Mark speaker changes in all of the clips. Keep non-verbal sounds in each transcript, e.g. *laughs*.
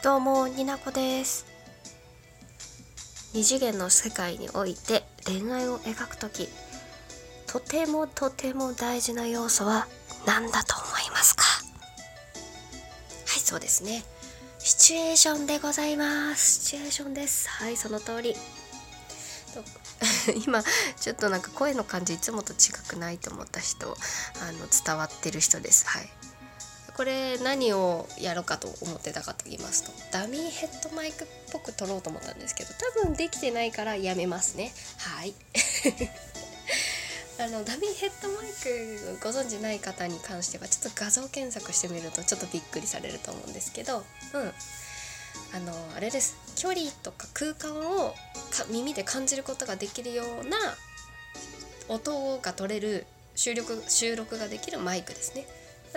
Speaker 1: どうもになこです。二次元の世界において恋愛を描くときとてもとても大事な要素は何だと思いますか？はいそうですね。シチュエーションでございます。シチュエーションです。はいその通り。*laughs* 今ちょっとなんか声の感じいつもと違くないと思った人あの伝わってる人です。はい。これ何をやろうかと思ってたかと言いますとダミーヘッドマイクっぽく撮ろうと思ったんですけど多分できてないからやめますね。はい。*laughs* あのダミーヘッドマイクご存知ない方に関してはちょっと画像検索してみるとちょっとびっくりされると思うんですけどうん。あのあれです。距離とか空間を耳で感じることができるような音が取れる収録収録ができるマイクですね。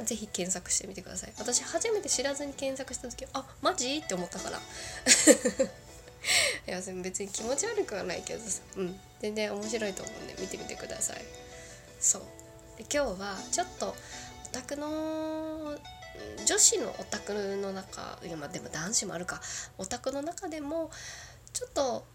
Speaker 1: ぜひ検索してみてください。私初めて知らずに検索した時あマジ？って思ったから。*laughs* いや別に気持ち悪くはないけどさ。うん。全然面白いと思うんで見てみてください。そう。で今日はちょっとオタクの女子のオタクの中いやまあでも男子もあるか。オタクの中でもちょっと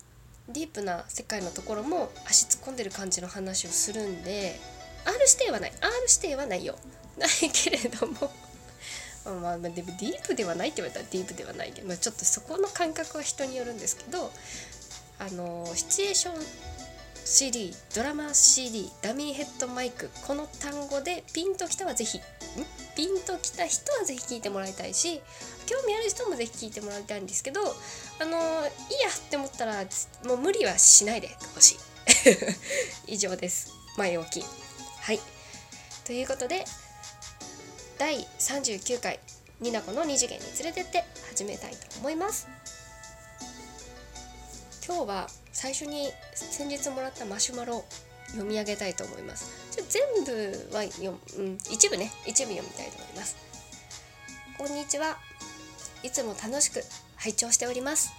Speaker 1: ディープな世界のところも足突っ込んでる感じの話をするんで R 指定はない。R 指定はないよ。ないけれども。*laughs* まあ、まあ、でもディープではないって言われたらディープではないけど、まあ、ちょっとそこの感覚は人によるんですけどあのシチュエーション CD ドラマ CD ダミーヘッドマイクこの単語でピンときたはぜひピンときた人はぜひ聞いてもらいたいし興味ある人もぜひ聞いてもらいたいんですけどあのいいやって思ったらもう無理はしないでほしい。*laughs* 以上です。前置き。はい。ということで第39回ニナコの二次元に連れてって始めたいと思います。今日は最初に先日もらったマシュマロ読み上げたいと思います。ちょ全部は読うん、一部ね。一部読みたいと思います。こんにちは。いつも楽しく拝聴しております。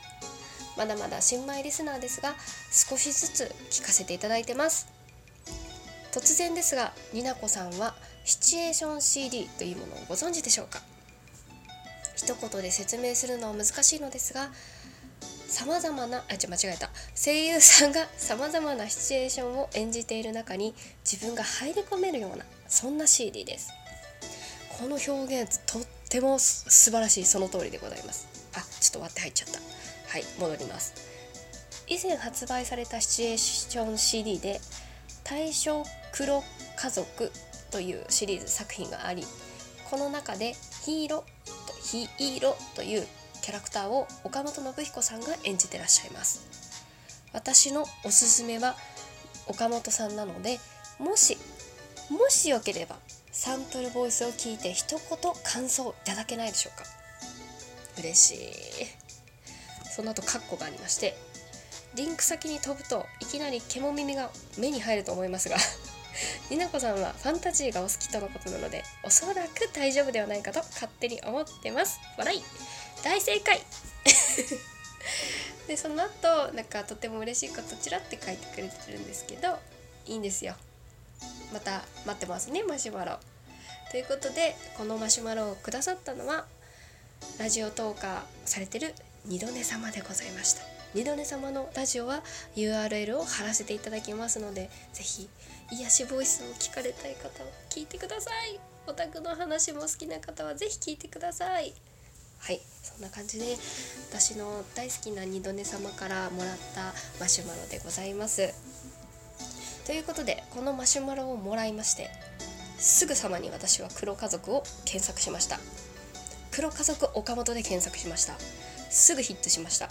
Speaker 1: まだまだ新米リスナーですが少しずつ聞かせていただいてます。突然ですがになこさんはシチュエーション CD というものをご存知でしょうか？一言で説明するのは難しいのですがさまざまなあちょ間違えた。声優さんがさまざまなシチュエーションを演じている中に自分が入り込めるようなそんな CD です。この表現とっても素晴らしい。その通りでございます。あちょっと割って入っちゃった。はい戻ります。以前発売されたシチュエーション CD で「大正黒家族」というシリーズ作品がありこの中でヒーローヒーローというキャラクターを岡本信彦さんが演じてらっしゃいます。私のおすすめは岡本さんなのでもしもしよければサンプルボイスを聞いて一言感想いただけないでしょうか。嬉しい。その後カッコがありましてリンク先に飛ぶといきなり獣耳が目に入ると思いますがになこさんはファンタジーがお好きとのことなのでおそらく大丈夫ではないかと勝手に思ってます。笑い。大正解。*laughs* でその後なんかとても嬉しいことちらって書いてくれてるんですけどいいんですよ。また待ってますねマシュマロ。ということでこのマシュマロをくださったのはラジオ投下されてる二度寝様でございました。二度寝様のラジオは URL を貼らせていただきますので是非癒しボイスを聞かれたい方は聞いてください。オタクの話も好きな方は是非聞いてください。はいそんな感じで私の大好きな二度寝様からもらったマシュマロでございます。ということでこのマシュマロをもらいましてすぐさまに私は黒家族を検索しました。黒家族岡本で検索しました。すぐヒットしました。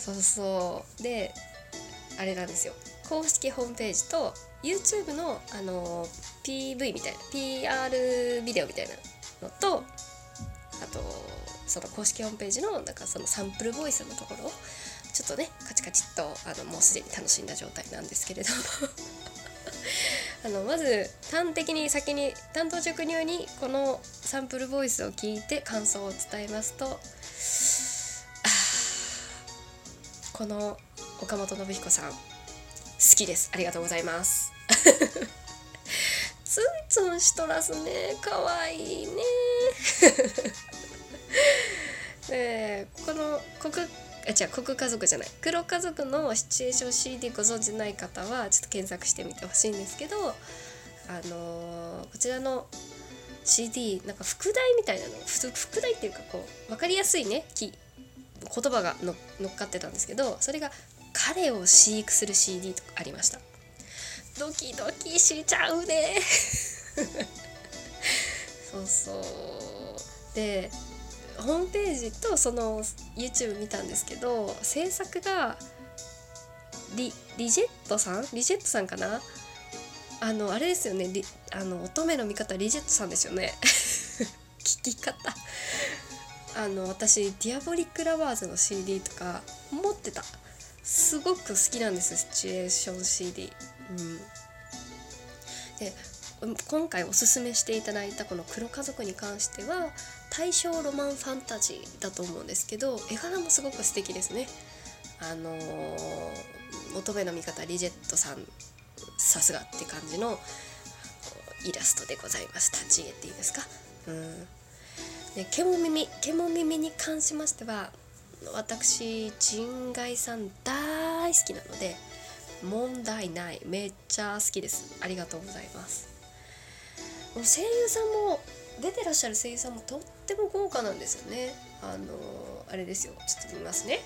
Speaker 1: そうそう。であれなんですよ。公式ホームページと YouTube のあの PV みたいな PR ビデオみたいなのとあとその公式ホームページのなんかそのサンプルボイスのところをちょっとねカチカチっとあのもうすでに楽しんだ状態なんですけれども。*laughs* あのまず端的に先に担当直入にこのサンプルボイスを聞いて感想を伝えますとこの岡本信彦さん好きです。ありがとうございます。*laughs* ツンツンしとらすね。かわいいね *laughs* 国あ違う国家族じゃない。黒家族のシチュエーション CD ご存じない方はちょっと検索してみてほしいんですけどあのー、こちらの CD なんか副題みたいなの。副題っていうかこう分かりやすいね。言葉がの乗っかってたんですけどそれが「彼を飼育する CD」とかありました。ドキドキしちゃうね。*laughs* そうそう。でホームページとその YouTube 見たんですけど制作がリリジェットさん？リジェットさんかな？あのあれですよね。あの乙女の味方リジェットさんですよね。*laughs* 聞き方。あの私ディアボリック・ラバーズの CD とか持ってた。すごく好きなんですシチュエーション CD うん。で今回おすすめしていただいたこの「黒家族」に関しては大正ロマンファンタジーだと思うんですけど絵柄もすごく素敵ですね。あのー、乙女の味方リジェットさんさすがって感じのイラストでございます立ち絵っていいですか？うん。で獣耳獣耳に関しましては私人外さん大好きなので問題ない。めっちゃ好きです。ありがとうございます。声優さんも出てらっしゃる声優さんもとっても豪華なんですよね。あのあれですよ。ちょっと見ますね。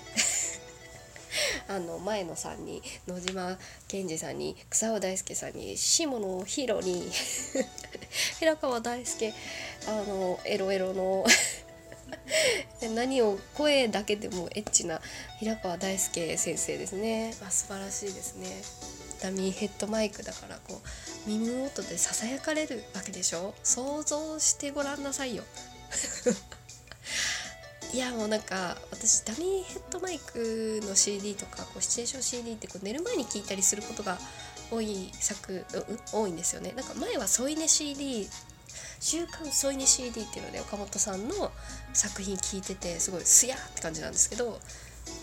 Speaker 1: あの前野さんに野島健二さんに草尾大輔さんに下野ヒロに *laughs* 平川大輔あのエロエロの *laughs* 何を声だけでもエッチな平川大輔先生ですね。あ素晴らしいですね。ダミーヘッドマイクだからこう耳元でささやかれるわけでしょ？想像してごらんなさいよ *laughs* いやもうなんか私ダミーヘッドマイクの CD とかこうシチュエーション CD ってこう寝る前に聴いたりすることが多い作、うん、多いんですよね。なんか前は添い寝 CD 週刊添い寝 CD っていうので岡本さんの作品聞いててすごいすやって感じなんですけど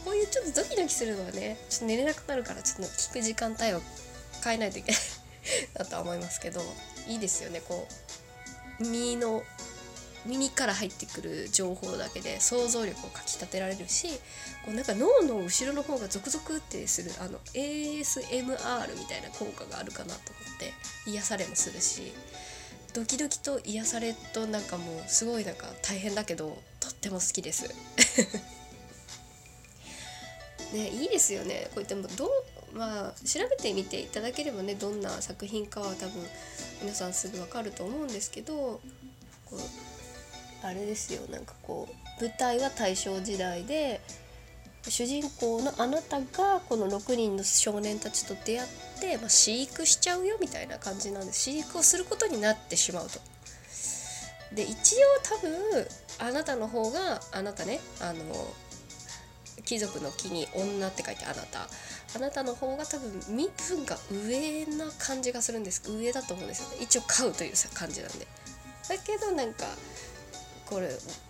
Speaker 1: こういうちょっとドキドキするのはねちょっと寝れなくなるからちょっと聞く時間帯を変えないといけないだとは思いますけどいいですよね。こう耳の耳から入ってくる情報だけで想像力をかきたてられるしこうなんか脳の後ろの方がゾクゾクってするあの ASMR みたいな効果があるかなと思って癒されもするしドキドキと癒されとなんかもうすごいなんか大変だけどとっても好きです。*laughs* ねいいですよね。こういってもどうまあ調べてみていただければねどんな作品かは多分皆さんすぐ分かると思うんですけどこうあれですよ。なんかこう舞台は大正時代で主人公のあなたがこの6人の少年たちと出会って、まあ、飼育しちゃうよみたいな感じなんです飼育をすることになってしまうと。で一応多分あなたの方があなたねあの貴族の木に女って書いてあなた。あなたの方が多分身分が上な感じがするんです。上だと思うんですよね。一応飼うという感じなんで。だけどなんかこれ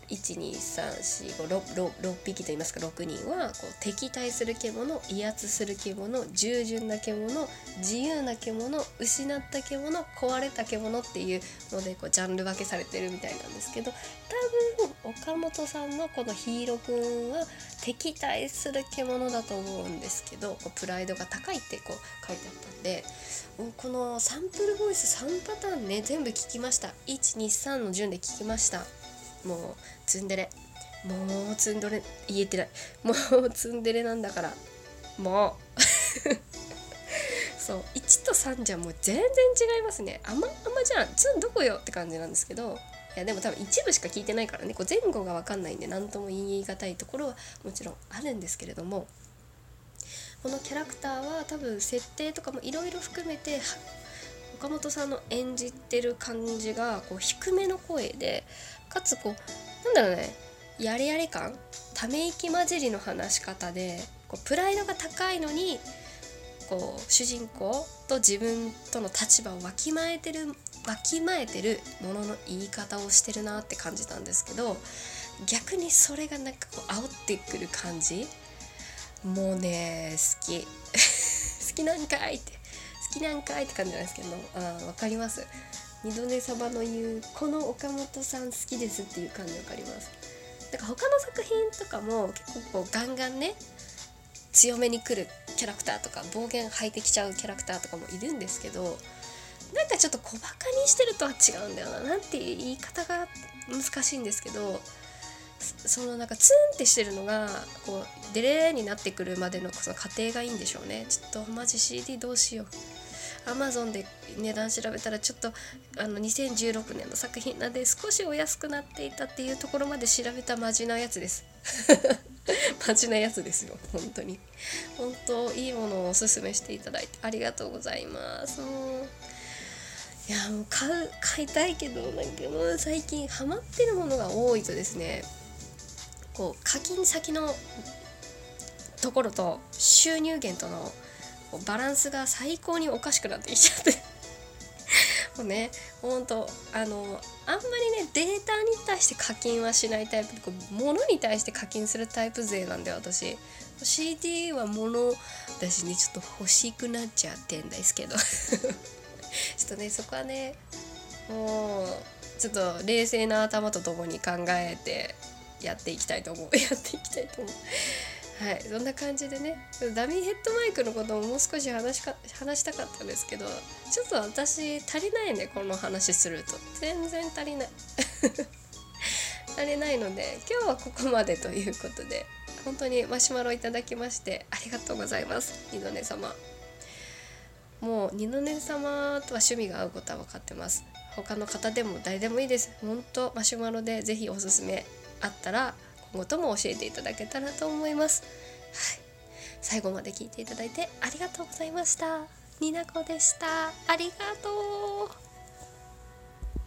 Speaker 1: 1234566匹といいますか6人はこう敵対する獣威圧する獣従順な獣自由な獣失った獣壊れた獣っていうのでこうジャンル分けされてるみたいなんですけど多分岡本さんのこのヒーローくんは敵対する獣だと思うんですけどこうプライドが高いってこう書いてあったんでこのサンプルボイス3パターンね全部聞きました123の順で聞きました。もうツンデレ。もうツンドレ言えてない。もうツンデレなんだから。もう。*laughs* そう。1と3じゃもう全然違いますね。あまあまじゃん。ツンどこよって感じなんですけど。いやでも多分一部しか聞いてないからね。こう前後が分かんないんで何とも言い難いところはもちろんあるんですけれども。このキャラクターは多分設定とかもいろいろ含めてはっ岡本さんの演じてる感じがこう低めの声でかつこうなんだろうねやれやれ感ため息混じりの話し方でこうプライドが高いのにこう主人公と自分との立場をわきまえてるわきまえてるものの言い方をしてるなって感じたんですけど逆にそれがなんかこう煽ってくる感じもうね好き。*laughs* 好きなんかいって。きなんかいって感じなんですけどあ分かります。二度寝サバの言うこの岡本さん好きですっていう感じ分かります。なんか他の作品とかも結構こうガンガンね強めに来るキャラクターとか暴言吐いてきちゃうキャラクターとかもいるんですけどなんかちょっと小バカにしてるとは違うんだよななんて言い方が難しいんですけどそのなんかツンってしてるのがこうデレーになってくるまでのその過程がいいんでしょうね。ちょっとマジ CD どうしよう。アマゾンで値段調べたらちょっとあの2016年の作品なんで少しお安くなっていたっていうところまで調べたマジなやつです。*laughs* マジなやつですよ本当に。本当いいものをおすすめしていただいてありがとうございます。もういやもう買う買いたいけどなんかもう最近ハマってるものが多いとですねこう課金先のところと収入源とのこうバランスが最高におかしくなってきちゃって。*laughs* もうねほんとあのあんまりねデータに対して課金はしないタイプでこう物に対して課金するタイプ勢なんで私。CD は物だしねちょっと欲しくなっちゃってんですけど。*laughs* ちょっとねそこはねもうちょっと冷静な頭とともに考えてやっていきたいと思う。*laughs* やっていきたいと思う。はいそんな感じでねダミーヘッドマイクのことももう少し話しか話したかったんですけどちょっと私足りないねこの話すると。全然足りない。*laughs* 足りないので今日はここまでということで本当にマシュマロいただきましてありがとうございます。二度寝様。もう二度寝様とは趣味が合うことは分かってます。他の方でも誰でもいいです。本当マシュマロで是非おすすめあったら今後とも教えていただけたらと思います。はい、最後まで聞いていただいてありがとうございました。になこでした。ありがとう。